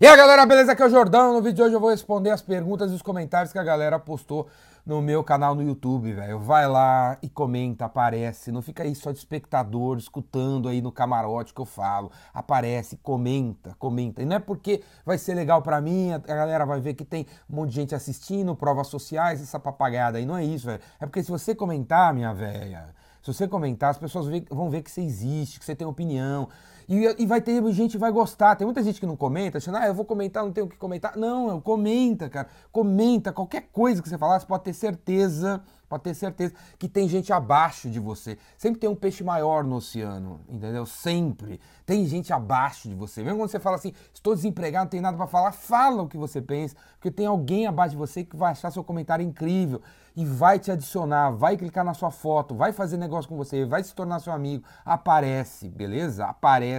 E aí galera, beleza? Aqui é o Jordão. No vídeo de hoje eu vou responder as perguntas e os comentários que a galera postou no meu canal no YouTube, velho. Vai lá e comenta, aparece. Não fica aí só de espectador, escutando aí no camarote que eu falo. Aparece, comenta, comenta. E não é porque vai ser legal para mim, a galera vai ver que tem um monte de gente assistindo, provas sociais, essa papagaiada aí. Não é isso, velho. É porque se você comentar, minha velha, se você comentar, as pessoas vão ver que você existe, que você tem opinião. E, e vai ter gente vai gostar. Tem muita gente que não comenta, achando, ah, eu vou comentar, não tenho o que comentar. Não, comenta, cara. Comenta qualquer coisa que você falar, você pode ter certeza, pode ter certeza que tem gente abaixo de você. Sempre tem um peixe maior no oceano, entendeu? Sempre. Tem gente abaixo de você. Mesmo quando você fala assim, estou desempregado, não tenho nada para falar, fala o que você pensa, porque tem alguém abaixo de você que vai achar seu comentário incrível e vai te adicionar, vai clicar na sua foto, vai fazer negócio com você, vai se tornar seu amigo. Aparece, beleza? Aparece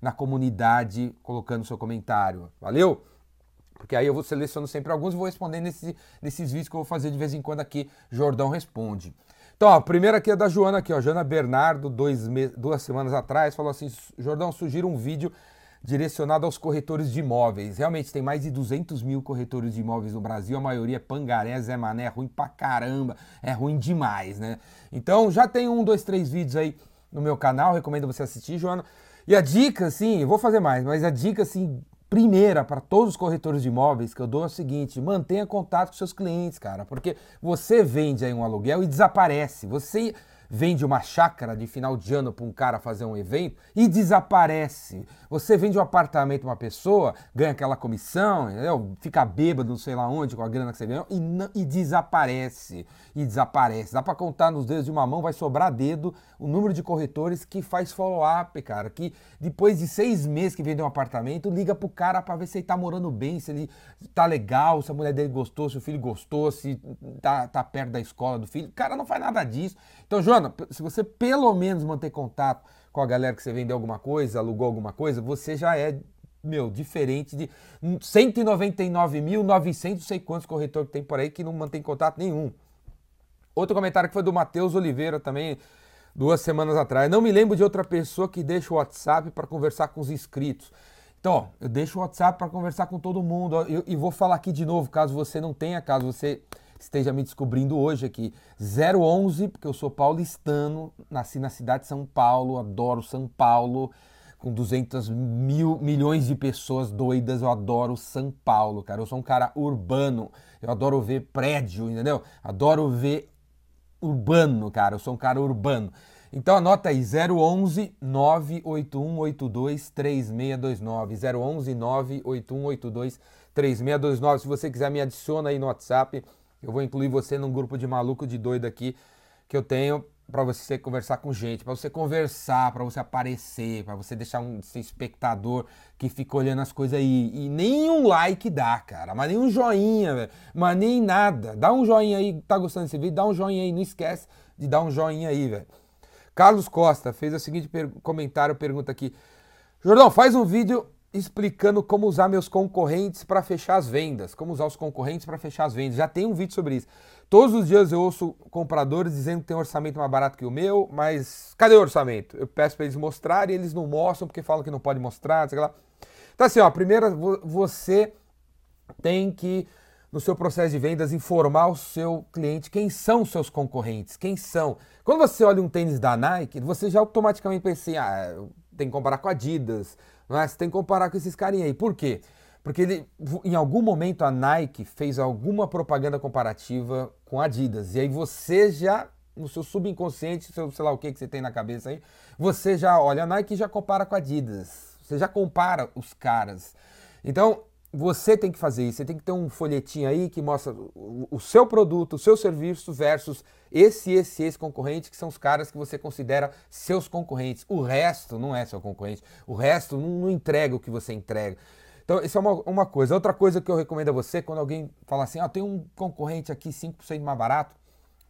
na comunidade colocando seu comentário. Valeu? Porque aí eu vou selecionando sempre alguns e vou responder nesse, nesses vídeos que eu vou fazer de vez em quando aqui. Jordão responde. Então, a primeira aqui é da Joana aqui, ó. Joana Bernardo, dois duas semanas atrás, falou assim: Jordão, sugira um vídeo direcionado aos corretores de imóveis. Realmente tem mais de 200 mil corretores de imóveis no Brasil, a maioria é pangaré, Zé Mané, é ruim pra caramba, é ruim demais, né? Então já tem um, dois, três vídeos aí no meu canal, recomendo você assistir, Joana. E a dica, assim, vou fazer mais, mas a dica, assim, primeira para todos os corretores de imóveis que eu dou é o seguinte: mantenha contato com seus clientes, cara, porque você vende aí um aluguel e desaparece. Você vende uma chácara de final de ano para um cara fazer um evento e desaparece. Você vende um apartamento para uma pessoa, ganha aquela comissão, entendeu? fica bêbado, não sei lá onde, com a grana que você ganhou, e, e desaparece. E desaparece. Dá para contar nos dedos de uma mão, vai sobrar dedo o número de corretores que faz follow-up, cara. Que depois de seis meses que vende um apartamento, liga pro cara para ver se ele tá morando bem, se ele tá legal, se a mulher dele gostou, se o filho gostou, se tá, tá perto da escola do filho. O cara não faz nada disso. Então, João, se você pelo menos manter contato com a galera que você vendeu alguma coisa, alugou alguma coisa, você já é, meu, diferente de 199.900, não sei quantos corretores que tem por aí que não mantém contato nenhum. Outro comentário que foi do Matheus Oliveira também, duas semanas atrás. Não me lembro de outra pessoa que deixa o WhatsApp para conversar com os inscritos. Então, ó, eu deixo o WhatsApp para conversar com todo mundo. e vou falar aqui de novo, caso você não tenha, caso você esteja me descobrindo hoje aqui. 011, porque eu sou paulistano, nasci na cidade de São Paulo, adoro São Paulo, com 200 mil, milhões de pessoas doidas, eu adoro São Paulo, cara. Eu sou um cara urbano, eu adoro ver prédio, entendeu? Adoro ver urbano, cara. Eu sou um cara urbano. Então anota aí, 011 98182 3629. 011 98182 3629. Se você quiser, me adiciona aí no WhatsApp. Eu vou incluir você num grupo de maluco de doido aqui que eu tenho para você conversar com gente, para você conversar, para você aparecer, para você deixar um espectador que fica olhando as coisas aí. E nem um like dá, cara, mas nem um joinha, velho, mas nem nada. Dá um joinha aí, tá gostando desse vídeo? Dá um joinha aí, não esquece de dar um joinha aí, velho. Carlos Costa fez o seguinte per comentário, pergunta aqui. Jordão, faz um vídeo explicando como usar meus concorrentes para fechar as vendas. Como usar os concorrentes para fechar as vendas. Já tem um vídeo sobre isso. Todos os dias eu ouço compradores dizendo que tem um orçamento mais barato que o meu, mas cadê o orçamento? Eu peço para eles mostrarem eles não mostram porque falam que não pode mostrar, sei lá. Então assim, ó, primeiro você tem que no seu processo de vendas informar o seu cliente quem são os seus concorrentes, quem são. Quando você olha um tênis da Nike, você já automaticamente pensa assim, ah, tem que comparar com a Adidas, é? Você tem que comparar com esses carinha aí. Por quê? Porque ele, em algum momento a Nike fez alguma propaganda comparativa com a Adidas. E aí você já, no seu subconsciente, seu, sei lá o que, que você tem na cabeça aí, você já olha a Nike e já compara com a Adidas. Você já compara os caras. Então, você tem que fazer isso. Você tem que ter um folhetinho aí que mostra o, seu produto, o seu serviço versus esse, esse, esse concorrente, que são os caras que você considera seus concorrentes. O resto não é seu concorrente. O resto não, não entrega o que você entrega. Então, isso é uma, uma coisa. Outra coisa que eu recomendo a você, quando alguém fala assim, ah, tem um concorrente aqui 5% mais barato,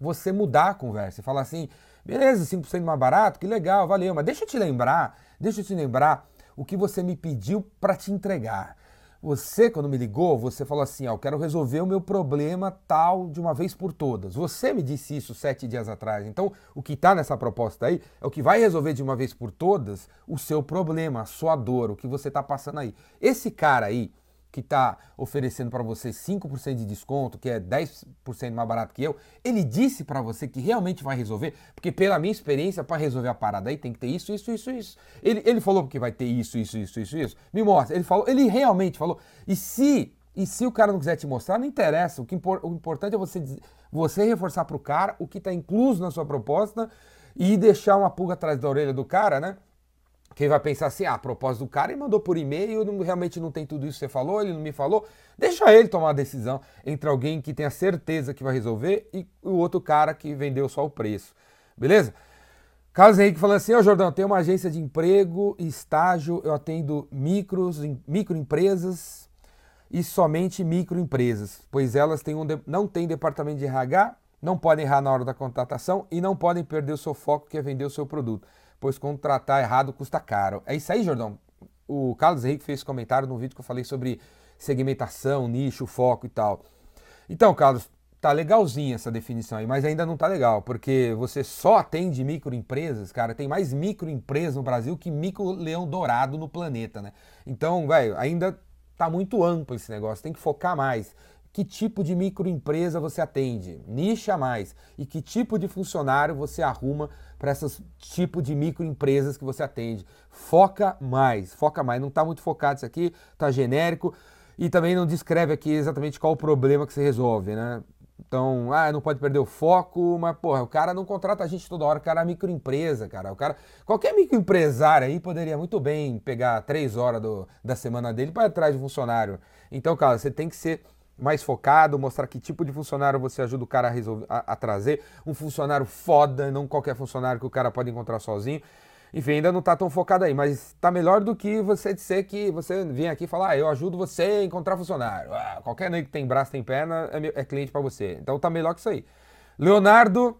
você mudar a conversa e falar assim, beleza, 5% mais barato, que legal, valeu, mas deixa eu te lembrar, deixa eu te lembrar o que você me pediu para te entregar. Você, quando me ligou, você falou assim: ó, eu quero resolver o meu problema tal de uma vez por todas. Você me disse isso sete dias atrás. Então, o que está nessa proposta aí é o que vai resolver de uma vez por todas o seu problema, a sua dor, o que você está passando aí. Esse cara aí, que está oferecendo para você 5% de desconto, que é 10% mais barato que eu, ele disse para você que realmente vai resolver? Porque pela minha experiência, para resolver a parada aí tem que ter isso, isso, isso, isso. Ele, ele falou que vai ter isso, isso, isso, isso, isso. Me mostra. Ele falou, ele realmente falou. E se e se o cara não quiser te mostrar, não interessa. O, que impor, o importante é você, você reforçar para o cara o que está incluso na sua proposta e deixar uma pulga atrás da orelha do cara, né? Quem vai pensar assim, ah, a propósito do cara, ele mandou por e-mail, não, realmente não tem tudo isso que você falou, ele não me falou. Deixa ele tomar a decisão entre alguém que tenha certeza que vai resolver e o outro cara que vendeu só o preço. Beleza? Carlos Henrique falando assim, ô oh, Jordão, tem uma agência de emprego e estágio, eu atendo micros, microempresas e somente microempresas, pois elas têm um não têm departamento de RH, não podem errar na hora da contratação e não podem perder o seu foco que é vender o seu produto pois contratar errado custa caro. É isso aí, Jordão. O Carlos Henrique fez comentário no vídeo que eu falei sobre segmentação, nicho, foco e tal. Então, Carlos, tá legalzinha essa definição aí, mas ainda não tá legal, porque você só atende microempresas, cara, tem mais microempresas no Brasil que micro leão dourado no planeta, né? Então, velho, ainda tá muito amplo esse negócio, tem que focar mais que tipo de microempresa você atende, nicha mais, e que tipo de funcionário você arruma para esses tipo de microempresas que você atende. Foca mais, foca mais. Não está muito focado isso aqui, está genérico e também não descreve aqui exatamente qual o problema que você resolve, né? Então, ah, não pode perder o foco, mas, porra, o cara não contrata a gente toda hora, o cara é microempresa, cara. O cara, qualquer microempresário aí poderia muito bem pegar três horas do, da semana dele para atrás de funcionário. Então, cara, você tem que ser mais focado, mostrar que tipo de funcionário você ajuda o cara a, resolver, a, a trazer. Um funcionário foda, não qualquer funcionário que o cara pode encontrar sozinho. Enfim, ainda não está tão focado aí, mas está melhor do que você dizer que você vem aqui e falar, ah, eu ajudo você a encontrar funcionário. Ah, qualquer nego que tem braço, tem perna, é, é cliente para você. Então está melhor que isso aí. Leonardo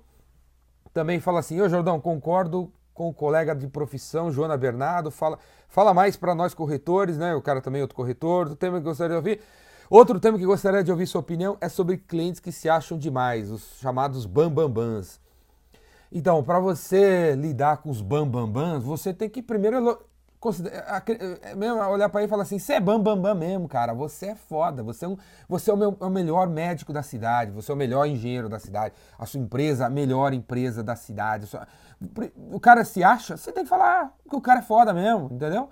também fala assim, ô Jordão, concordo com o colega de profissão, Joana Bernardo, fala, fala mais para nós corretores, né? O cara também é outro corretor, do tema que gostaria de ouvir. Outro tema que gostaria de ouvir sua opinião é sobre clientes que se acham demais, os chamados bambambans. Então, para você lidar com os bambambans, você tem que primeiro é olhar para ele e falar assim: você é bambambam mesmo, cara. Você é foda. Você é, um, você é o, meu, é o melhor médico da cidade. Você é o melhor engenheiro da cidade. A sua empresa, a melhor empresa da cidade. O cara se acha, você tem que falar que o cara é foda mesmo, entendeu?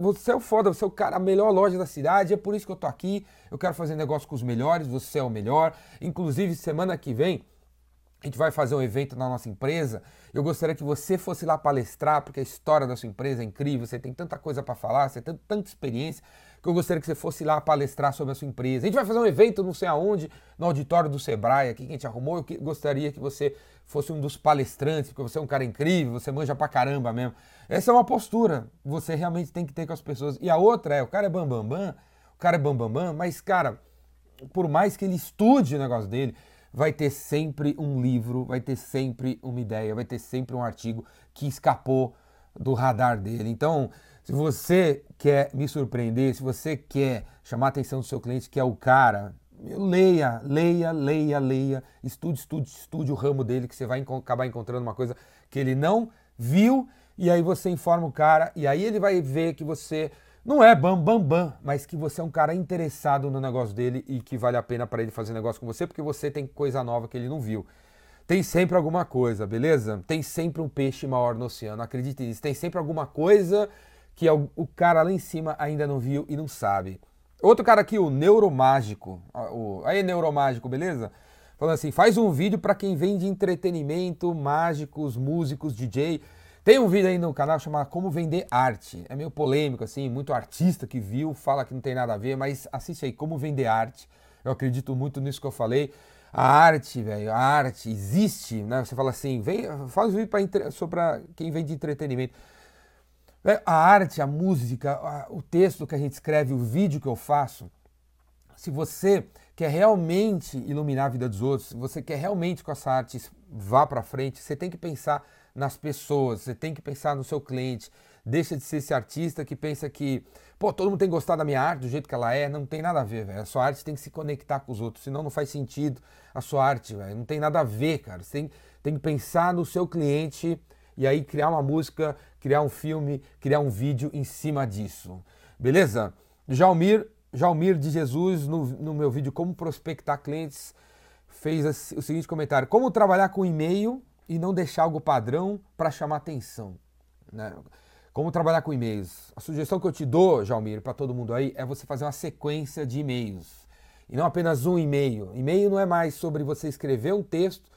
Você é o foda, você é o cara, a melhor loja da cidade, é por isso que eu tô aqui. Eu quero fazer negócio com os melhores, você é o melhor. Inclusive, semana que vem, a gente vai fazer um evento na nossa empresa. Eu gostaria que você fosse lá palestrar, porque a história da sua empresa é incrível, você tem tanta coisa para falar, você tem tanta experiência, que eu gostaria que você fosse lá palestrar sobre a sua empresa. A gente vai fazer um evento, não sei aonde, no auditório do Sebrae, aqui que a gente arrumou. Eu gostaria que você fosse um dos palestrantes, porque você é um cara incrível, você manja pra caramba mesmo. Essa é uma postura que você realmente tem que ter com as pessoas. E a outra é, o cara é bambambam, bam, bam, o cara é bambambam, bam, bam, mas, cara, por mais que ele estude o negócio dele, vai ter sempre um livro, vai ter sempre uma ideia, vai ter sempre um artigo que escapou do radar dele. Então, se você quer me surpreender, se você quer chamar a atenção do seu cliente, que é o cara, leia, leia, leia, leia, estude, estude, estude o ramo dele, que você vai acabar encontrando uma coisa que ele não viu, e aí você informa o cara, e aí ele vai ver que você não é bam bam bam, mas que você é um cara interessado no negócio dele e que vale a pena para ele fazer negócio com você, porque você tem coisa nova que ele não viu. Tem sempre alguma coisa, beleza? Tem sempre um peixe maior no oceano, acredite nisso. Tem sempre alguma coisa que o cara lá em cima ainda não viu e não sabe. Outro cara aqui, o Neuromágico. O, aí, Neuromágico, beleza? Falando assim, faz um vídeo para quem vende entretenimento, mágicos, músicos, DJ. Tem um vídeo aí no canal chamado Como Vender Arte. É meio polêmico, assim, muito artista que viu, fala que não tem nada a ver, mas assiste aí, Como Vender Arte. Eu acredito muito nisso que eu falei. A arte, velho, a arte existe, né? Você fala assim, vem, faz um vídeo pra, sobre quem vende entretenimento. A arte, a música, o texto que a gente escreve, o vídeo que eu faço, se você quer realmente iluminar a vida dos outros, se você quer realmente com essa arte vá para frente, você tem que pensar nas pessoas, você tem que pensar no seu cliente. Deixa de ser esse artista que pensa que, pô, todo mundo tem gostar da minha arte do jeito que ela é. Não tem nada a ver, velho. A sua arte tem que se conectar com os outros, senão não faz sentido a sua arte, velho. Não tem nada a ver, cara. Você tem, tem que pensar no seu cliente e aí criar uma música, criar um filme, criar um vídeo em cima disso. Beleza? Jalmir Jalmir de Jesus, no, no meu vídeo Como Prospectar Clientes, fez o seguinte comentário: Como trabalhar com e-mail e não deixar algo padrão para chamar atenção? Né? Como trabalhar com e-mails? A sugestão que eu te dou, Jalmir, para todo mundo aí, é você fazer uma sequência de e-mails. E não apenas um e-mail. E-mail não é mais sobre você escrever um texto,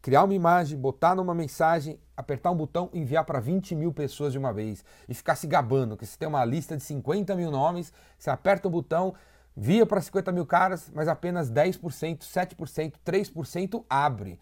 criar uma imagem, botar numa mensagem, apertar um botão e enviar para 20 mil pessoas de uma vez. E ficar se gabando, que você tem uma lista de 50 mil nomes, você aperta o botão, via para 50 mil caras, mas apenas 10%, 7%, 3% abre.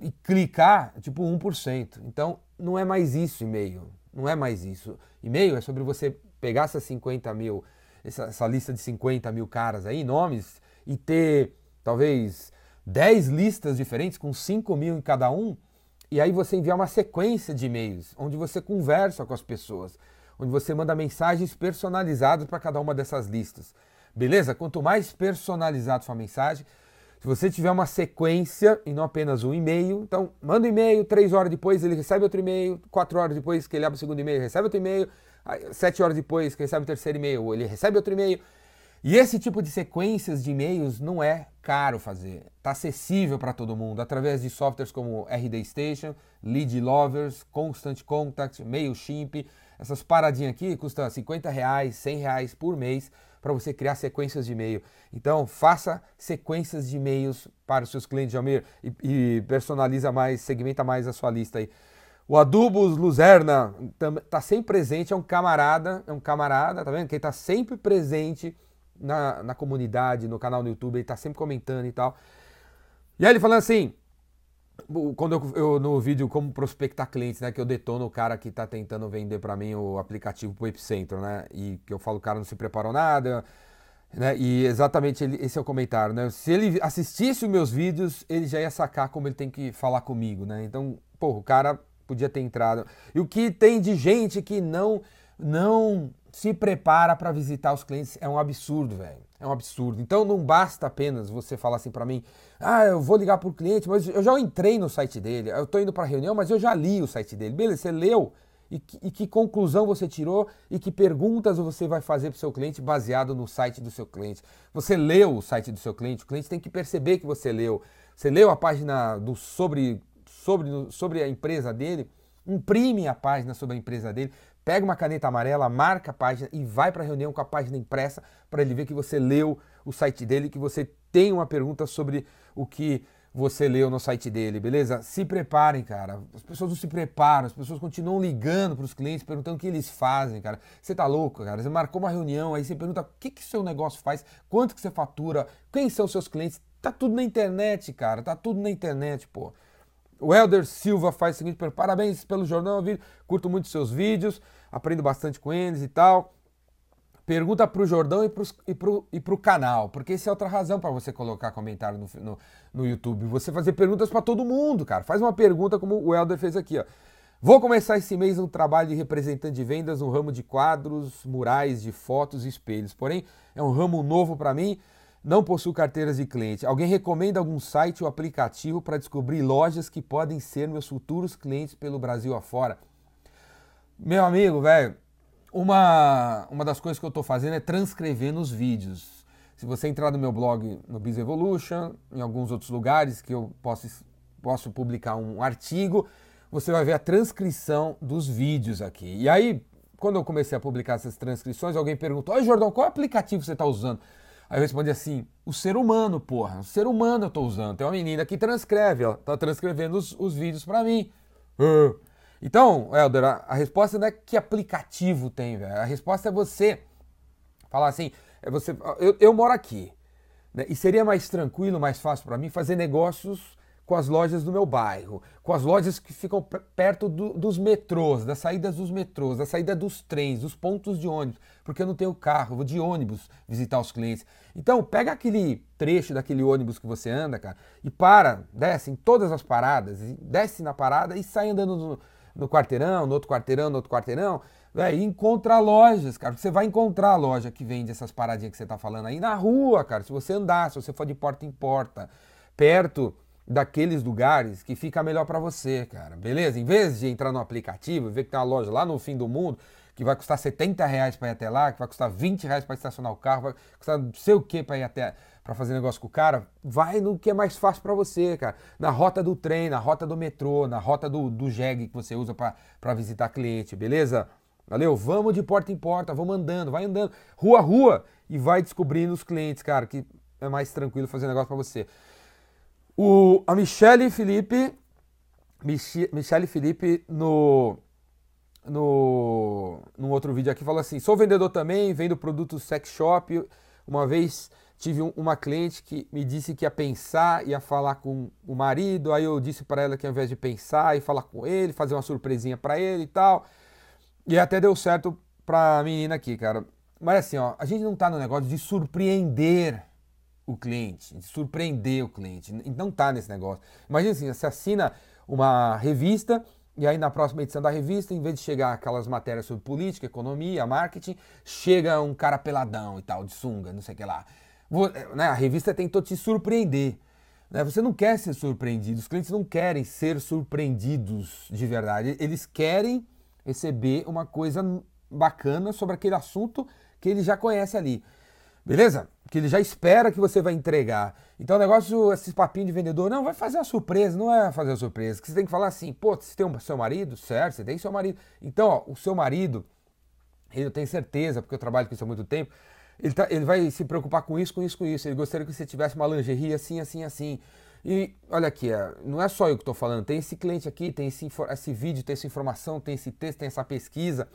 E clicar, tipo 1%. Então, não é mais isso e-mail. Não é mais isso. E-mail é sobre você pegar essas 50 mil, essa, essa lista de 50 mil caras aí, nomes, e ter talvez 10 listas diferentes com 5 mil em cada um, e aí você enviar uma sequência de e-mails, onde você conversa com as pessoas, onde você manda mensagens personalizadas para cada uma dessas listas. Beleza? Quanto mais personalizado sua mensagem, se você tiver uma sequência e não apenas um e-mail, então manda um e-mail, três horas depois ele recebe outro e-mail, quatro horas depois que ele abre o segundo e-mail, recebe outro e-mail, sete horas depois que recebe o terceiro e-mail, ele recebe outro e-mail. E esse tipo de sequências de e-mails não é caro fazer, está acessível para todo mundo através de softwares como RD Station, Lead Lovers, Constant Contact, MailChimp. Essas paradinhas aqui custam 50 reais, 100 reais por mês para você criar sequências de e-mail. Então, faça sequências de e-mails para os seus clientes, Almir, e, e personaliza mais, segmenta mais a sua lista aí. O Adubos Luzerna está sempre presente, é um camarada, é um camarada, tá vendo? Que está sempre presente na, na comunidade, no canal no YouTube, ele está sempre comentando e tal. E aí ele falando assim, quando eu, eu, no vídeo como prospectar clientes, né, que eu detono o cara que está tentando vender para mim o aplicativo pro Epicentro, né, e que eu falo o cara não se preparou nada, né, e exatamente ele, esse é o comentário, né, se ele assistisse os meus vídeos, ele já ia sacar como ele tem que falar comigo, né, então, pô, o cara podia ter entrado. E o que tem de gente que não não se prepara para visitar os clientes é um absurdo, velho. É um absurdo. Então não basta apenas você falar assim para mim, ah, eu vou ligar para o cliente, mas eu já entrei no site dele, eu estou indo para reunião, mas eu já li o site dele. Beleza, você leu e que, e que conclusão você tirou e que perguntas você vai fazer para o seu cliente baseado no site do seu cliente. Você leu o site do seu cliente, o cliente tem que perceber que você leu. Você leu a página do sobre, sobre, sobre a empresa dele, imprime a página sobre a empresa dele, pega uma caneta amarela, marca a página e vai para a reunião com a página impressa para ele ver que você leu o site dele, que você tem uma pergunta sobre o que você leu no site dele, beleza? Se preparem, cara. As pessoas não se preparam, as pessoas continuam ligando para os clientes, perguntando o que eles fazem, cara. Você tá louco, cara? Você marcou uma reunião, aí você pergunta o que que seu negócio faz, quanto que você fatura, quem são seus clientes. Tá tudo na internet, cara. Tá tudo na internet, pô. O Helder Silva faz o seguinte: parabéns pelo jornal, curto muito seus vídeos, aprendo bastante com eles e tal. Pergunta para o Jordão e para e pro, e canal, porque essa é outra razão para você colocar comentário no, no, no YouTube. Você fazer perguntas para todo mundo, cara. Faz uma pergunta como o Helder fez aqui, ó. Vou começar esse mês um trabalho de representante de vendas no ramo de quadros, murais, de fotos e espelhos. Porém, é um ramo novo para mim não possuo carteiras de cliente. Alguém recomenda algum site ou aplicativo para descobrir lojas que podem ser meus futuros clientes pelo Brasil afora? Meu amigo, velho, uma, uma das coisas que eu estou fazendo é transcrevendo os vídeos. Se você entrar no meu blog no Biz Evolution, em alguns outros lugares que eu posso, posso publicar um artigo, você vai ver a transcrição dos vídeos aqui. E aí, quando eu comecei a publicar essas transcrições, alguém perguntou: Oi, Jordão, qual aplicativo você está usando? Aí eu respondi assim: o ser humano, porra, o ser humano eu tô usando. Tem uma menina que transcreve, ela tá transcrevendo os, os vídeos para mim. Então, Helder, a, a, resposta não é que aplicativo tem, velho. A resposta é você falar assim: é você, eu, eu moro aqui. Né? E seria mais tranquilo, mais fácil para mim fazer negócios com as lojas do meu bairro, com as lojas que ficam perto do, dos metrôs, das saídas dos metrôs, da saída dos trens, dos pontos de ônibus, porque eu não tenho carro, vou de ônibus visitar os clientes. Então, pega aquele trecho daquele ônibus que você anda, cara, e para, desce em todas as paradas, desce na parada e sai andando no, no quarteirão, no outro quarteirão, no outro quarteirão, véio, e encontra lojas, cara. Você vai encontrar a loja que vende essas paradinhas que você tá falando aí na rua, cara. Se você andar, se você for de porta em porta, perto daqueles lugares que fica melhor para você, cara. Beleza? Em vez de entrar no aplicativo e ver que tem uma loja lá no fim do mundo, que vai custar 70 reais para ir até lá, que vai custar 20 reais para estacionar o carro, vai custar não sei o que para ir até para fazer negócio com o cara, vai no que é mais fácil para você, cara. Na rota do trem, na rota do metrô, na rota do, do jegue que você usa para visitar cliente, beleza? Valeu? Vamos de porta em porta, vamos andando, vai andando, rua a rua, e vai descobrindo os clientes, cara, que é mais tranquilo fazer negócio para você. O, a Michelle Felipe, Michelle Felipe no no num outro vídeo aqui falou assim: "Sou vendedor também, vendo produtos sex shop. Uma vez tive um, uma cliente que me disse que ia pensar, ia falar com o marido, aí eu disse para ela que ao invés de pensar e falar com ele, fazer uma surpresinha para ele e tal. E até deu certo pra menina aqui, cara. Mas assim, ó, a gente não tá no negócio de surpreender o cliente, de surpreender o cliente. Não tá nesse negócio. Imagina assim, você assina uma revista e aí na próxima edição da revista, em vez de chegar aquelas matérias sobre política, economia, marketing, chega um cara peladão e tal, de sunga, não sei o que lá. Né, a revista tentou te surpreender. Né? Você não quer ser surpreendido, os clientes não querem ser surpreendidos de verdade. Eles querem receber uma coisa bacana sobre aquele assunto que ele já conhece ali. Beleza? Que ele já espera que você vai entregar. Então o negócio, esses papinhos de vendedor, não, vai fazer a surpresa, não é fazer a surpresa. Que você tem que falar assim, pô, você tem o seu marido? Certo, você tem seu marido. Então, ó, o seu marido, eu tenho certeza, porque eu trabalho com isso há muito tempo, ele, tá, ele vai se preocupar com isso, com isso, com isso. Ele gostaria que você tivesse uma lingerie assim, assim, assim. E olha aqui, é, não é só eu que estou falando, tem esse cliente aqui, tem esse, esse vídeo, tem essa informação, tem esse texto, tem essa pesquisa.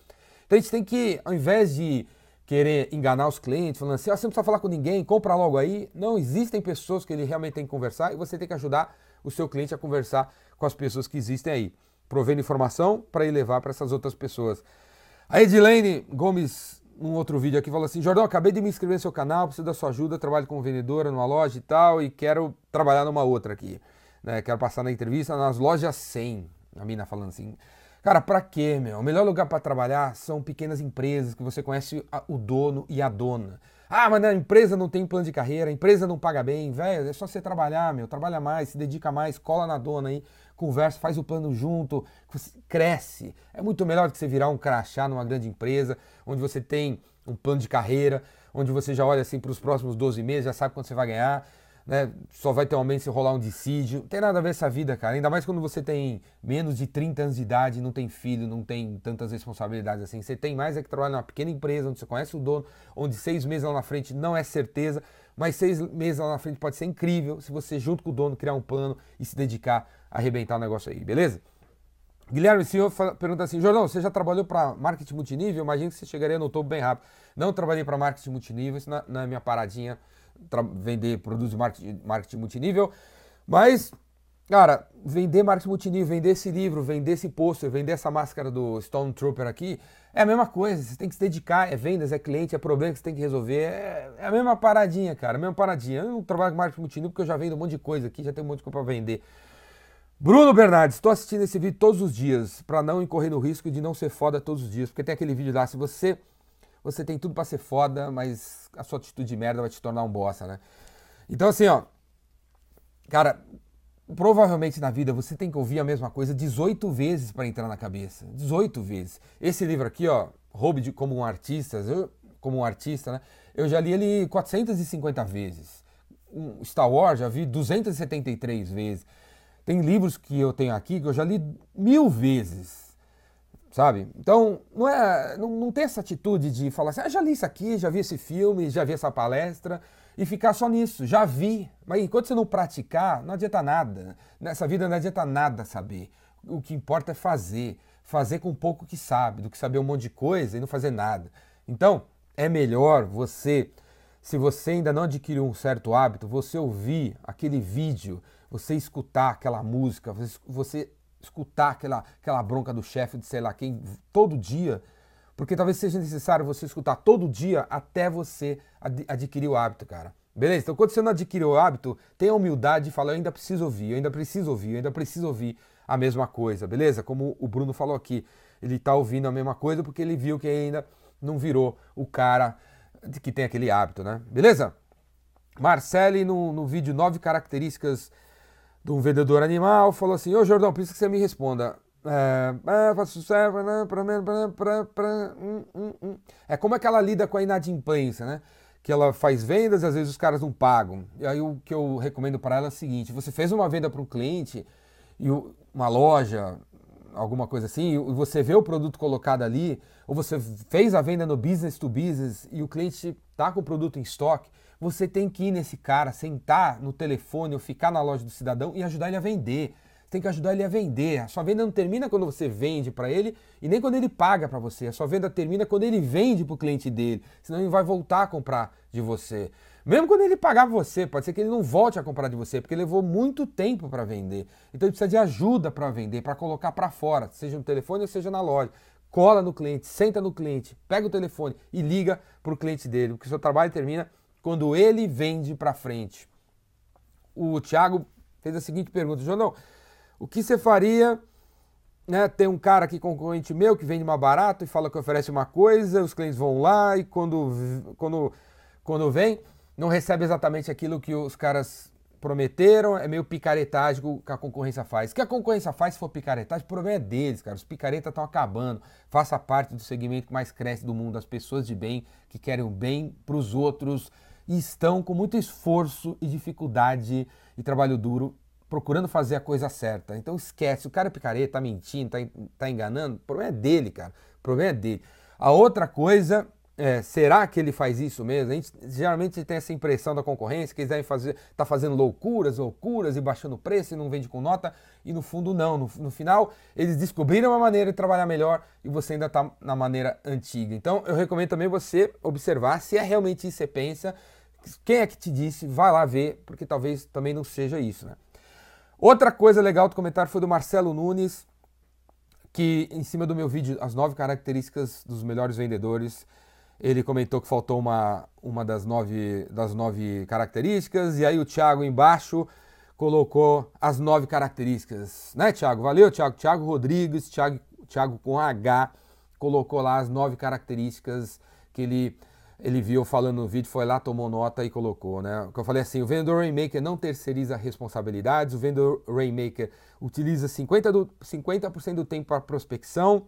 Então a gente tem que, ao invés de querer enganar os clientes, falando assim, você não precisa falar com ninguém, compra logo aí. Não, existem pessoas que ele realmente tem que conversar e você tem que ajudar o seu cliente a conversar com as pessoas que existem aí, provendo informação para ir levar para essas outras pessoas. A Edilene Gomes num outro vídeo aqui, falou assim: Jordão, acabei de me inscrever no seu canal, preciso da sua ajuda, trabalho como vendedora numa loja e tal, e quero trabalhar numa outra aqui. Né? Quero passar na entrevista nas lojas 100. A mina falando assim. Cara, pra quê, meu? O melhor lugar para trabalhar são pequenas empresas que você conhece o dono e a dona. Ah, mas a empresa não tem plano de carreira, a empresa não paga bem, velho. É só você trabalhar, meu. Trabalha mais, se dedica mais, cola na dona aí, conversa, faz o plano junto, cresce. É muito melhor do que você virar um crachá numa grande empresa, onde você tem um plano de carreira, onde você já olha assim para os próximos 12 meses, já sabe quanto você vai ganhar né? Só vai ter um aumento se rolar um dissídio. Não tem nada a ver essa vida, cara. Ainda mais quando você tem menos de 30 anos de idade, não tem filho, não tem tantas responsabilidades assim. Você tem mais é que trabalhar numa pequena empresa, onde você conhece o dono, onde seis meses lá na frente não é certeza, mas seis meses lá na frente pode ser incrível se você, junto com o dono, criar um plano e se dedicar a arrebentar o negócio aí, beleza? Guilherme Senhor pergunta assim: Jordão, você já trabalhou para marketing multinível? Imagino que você chegaria no topo bem rápido. Não trabalhei para marketing multinível, isso não é minha paradinha vender produtos de marketing, marketing multinível. Mas, cara, vender marketing multinível, vender esse livro, vender esse pôster, vender essa máscara do Stone Trooper aqui, é a mesma coisa. Você tem que se dedicar, é vendas, é cliente, é problema que você tem que resolver. É, é a mesma paradinha, cara, a mesma paradinha. Eu não trabalho com marketing multinível porque eu já vendo um monte de coisa aqui, já tenho um monte de coisa para vender. Bruno Bernardes, estou assistindo esse vídeo todos os dias para não incorrer no risco de não ser foda todos os dias, porque tem aquele vídeo lá, se você você tem tudo para ser foda, mas a sua atitude de merda vai te tornar um bosta, né? Então, assim, ó. Cara, provavelmente na vida você tem que ouvir a mesma coisa 18 vezes para entrar na cabeça. 18 vezes. Esse livro aqui, ó, Roube de, como um artista, eu, como um artista, né? Eu já li ele 450 vezes. Um Star Wars já vi 273 vezes. Tem livros que eu tenho aqui que eu já li mil vezes sabe? Então, não, é, não, não tem essa atitude de falar assim, ah, já li isso aqui, já vi esse filme, já vi essa palestra, e ficar só nisso, já vi. Mas enquanto você não praticar, não adianta nada. Nessa vida não adianta nada saber. O que importa é fazer. Fazer com pouco que sabe, do que saber um monte de coisa e não fazer nada. Então, é melhor você, se você ainda não adquiriu um certo hábito, você ouvir aquele vídeo, você escutar aquela música, você, escutar aquela, aquela bronca do chefe de sei lá quem todo dia, porque talvez seja necessário você escutar todo dia até você ad adquirir o hábito, cara. Beleza? Então quando você não adquiriu o hábito, tenha a humildade de falar, eu ainda preciso ouvir, eu ainda preciso ouvir, eu ainda preciso ouvir a mesma coisa, beleza? Como o Bruno falou aqui, ele está ouvindo a mesma coisa porque ele viu que ainda não virou o cara que tem aquele hábito, né? Beleza? Marcele, no, no vídeo 9 características de um vendedor animal, falou assim: Ô Jordão, preciso que você me responda. É, como é que ela lida com a inadimplência, né? Que ela faz vendas e às vezes os caras não pagam. E aí o que eu recomendo para ela é o seguinte: você fez uma venda para um cliente e uma loja, alguma coisa assim, e você vê o produto colocado ali, ou você fez a venda no business to business e o cliente está com o produto em estoque, você tem que ir nesse cara, sentar no telefone ou ficar na loja do cidadão e ajudar ele a vender. Você tem que ajudar ele a vender. A sua venda não termina quando você vende para ele e nem quando ele paga para você. A sua venda termina quando ele vende para o cliente dele. Senão ele vai voltar a comprar de você. Mesmo quando ele pagar você, pode ser que ele não volte a comprar de você, porque levou muito tempo para vender. Então ele precisa de ajuda para vender, para colocar para fora, seja no telefone ou seja na loja. Cola no cliente, senta no cliente, pega o telefone e liga para o cliente dele, porque o seu trabalho termina quando ele vende para frente. O Thiago fez a seguinte pergunta: João, o que você faria? Né, tem um cara aqui concorrente meu que vende mais barato e fala que oferece uma coisa, os clientes vão lá e quando, quando, quando vem, não recebe exatamente aquilo que os caras prometeram, é meio picaretagem que a concorrência faz. O que a concorrência faz se for picaretagem, o problema é deles, cara. Os picaretas estão acabando. Faça parte do segmento que mais cresce do mundo, as pessoas de bem que querem o bem para os outros e estão com muito esforço e dificuldade e trabalho duro procurando fazer a coisa certa. Então esquece, o cara é picareta, tá mentindo, tá, tá enganando, o problema é dele, cara. O problema é dele. A outra coisa é, será que ele faz isso mesmo? A gente, geralmente tem essa impressão da concorrência que eles devem fazer, tá fazendo loucuras, loucuras e baixando o preço e não vende com nota, e no fundo não. No, no final, eles descobriram uma maneira de trabalhar melhor e você ainda está na maneira antiga. Então, eu recomendo também você observar se é realmente isso que você pensa, quem é que te disse, vai lá ver, porque talvez também não seja isso, né? Outra coisa legal do comentário foi do Marcelo Nunes, que em cima do meu vídeo, as nove características dos melhores vendedores, ele comentou que faltou uma, uma das, nove, das nove características, e aí o Thiago embaixo colocou as nove características, né, Thiago? Valeu, Thiago. Thiago Rodrigues, Thiago, Thiago com H, colocou lá as nove características que ele ele viu falando no vídeo, foi lá, tomou nota e colocou, né? Que eu falei assim, o vendedor Rainmaker não terceiriza responsabilidades, o vendedor Rainmaker utiliza 50%, do, 50 do tempo para prospecção,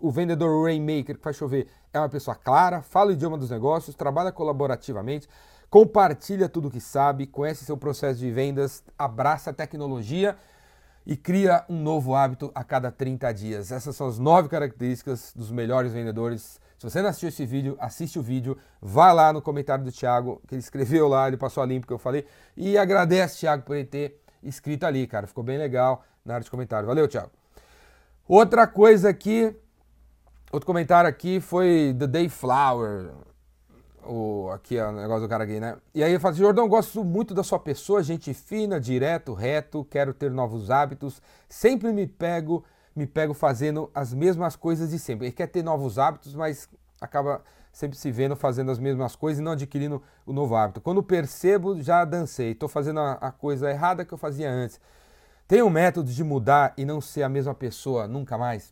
o vendedor Rainmaker, que faz chover, é uma pessoa clara, fala o idioma dos negócios, trabalha colaborativamente, compartilha tudo o que sabe, conhece seu processo de vendas, abraça a tecnologia e cria um novo hábito a cada 30 dias. Essas são as nove características dos melhores vendedores se você não assistiu esse vídeo, assiste o vídeo, vai lá no comentário do Thiago, que ele escreveu lá, ele passou a limpo que eu falei, e agradece, Thiago, por ele ter escrito ali, cara. Ficou bem legal na área de comentário. Valeu, Thiago. Outra coisa aqui, outro comentário aqui foi The Day Flower. O, aqui, ó, o negócio do cara aqui, né? E aí ele fala assim, Jordão, gosto muito da sua pessoa, gente fina, direto, reto, quero ter novos hábitos, sempre me pego me pego fazendo as mesmas coisas de sempre. Ele quer ter novos hábitos, mas acaba sempre se vendo fazendo as mesmas coisas e não adquirindo o novo hábito. Quando percebo, já dancei, estou fazendo a, a, coisa errada que eu fazia antes. Tem um método de mudar e não ser a mesma pessoa nunca mais?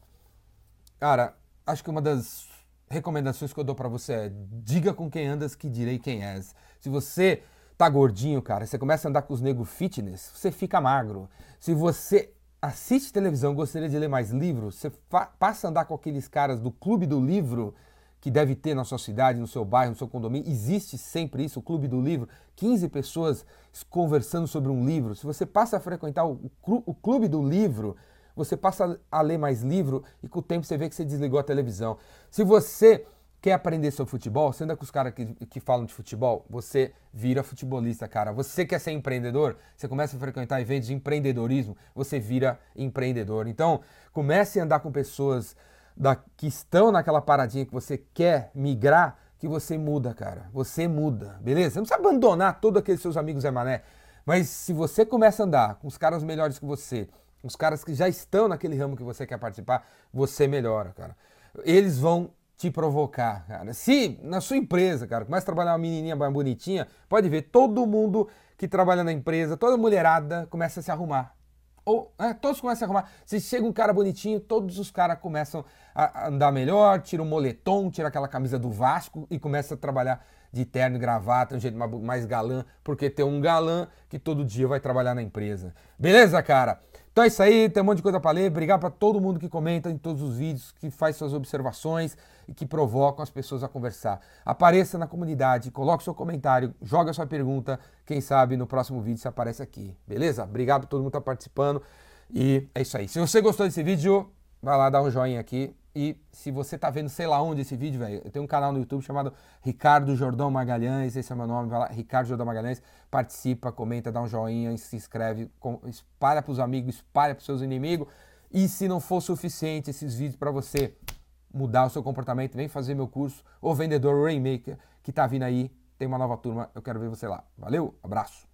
Cara, acho que uma das recomendações que eu dou para você é diga com quem andas que direi quem és. Se você tá gordinho, cara, você começa a andar com os negros fitness, você fica magro. Se você assiste televisão, gostaria de ler mais livros, você passa a andar com aqueles caras do clube do livro que deve ter na sua cidade, no seu bairro, no seu condomínio, existe sempre isso, o clube do livro, 15 pessoas conversando sobre um livro. Se você passa a frequentar o, o clube do livro, você passa a ler mais livro e com o tempo você vê que você desligou a televisão. Se você Quer aprender sobre futebol? Você anda com os caras que, que falam de futebol? Você vira futebolista, cara. Você quer ser empreendedor? Você começa a frequentar eventos de empreendedorismo, você vira empreendedor. Então, comece a andar com pessoas da, que estão naquela paradinha que você quer migrar, que você muda, cara. Você muda, beleza? Você não precisa abandonar todos aqueles seus amigos Zé Mané. Mas se você começa a andar com os caras melhores que você, os caras que já estão naquele ramo que você quer participar, você melhora, cara. Eles vão te provocar, cara. Se na sua empresa, cara, começa a trabalhar uma menininha mais bonitinha, pode ver, todo mundo que trabalha na empresa, toda mulherada começa a se arrumar. Ou, é, todos começam a arrumar. Se chega um cara bonitinho, todos os caras começam a andar melhor, tira o um moletom, tira aquela camisa do Vasco e começa a trabalhar de terno e gravata, um jeito mais galã, porque tem um galã que todo dia vai trabalhar na empresa. Beleza, cara? Então é isso aí, tem um monte de coisa para ler. Obrigado para todo mundo que comenta em todos os vídeos, que faz suas observações e que provocam as pessoas a conversar. Apareça na comunidade, coloque seu comentário, joga sua pergunta. Quem sabe no próximo vídeo você aparece aqui, beleza? Obrigado por todo mundo que tá participando. E é isso aí. Se você gostou desse vídeo, vai lá dar um joinha aqui. E se você tá vendo sei lá onde esse vídeo, velho, eu tenho um canal no YouTube chamado Ricardo Jordão Magalhães, esse é meu nome, vai lá, Ricardo Jordão Magalhães, participa, comenta, dá um joinha, se inscreve, espalha pros amigos, espalha pros seus inimigos. E se não for suficiente esses vídeos para você mudar o seu comportamento, vem fazer meu curso, O Vendedor Rainmaker, que tá vindo aí, tem uma nova turma, eu quero ver você lá. Valeu, abraço!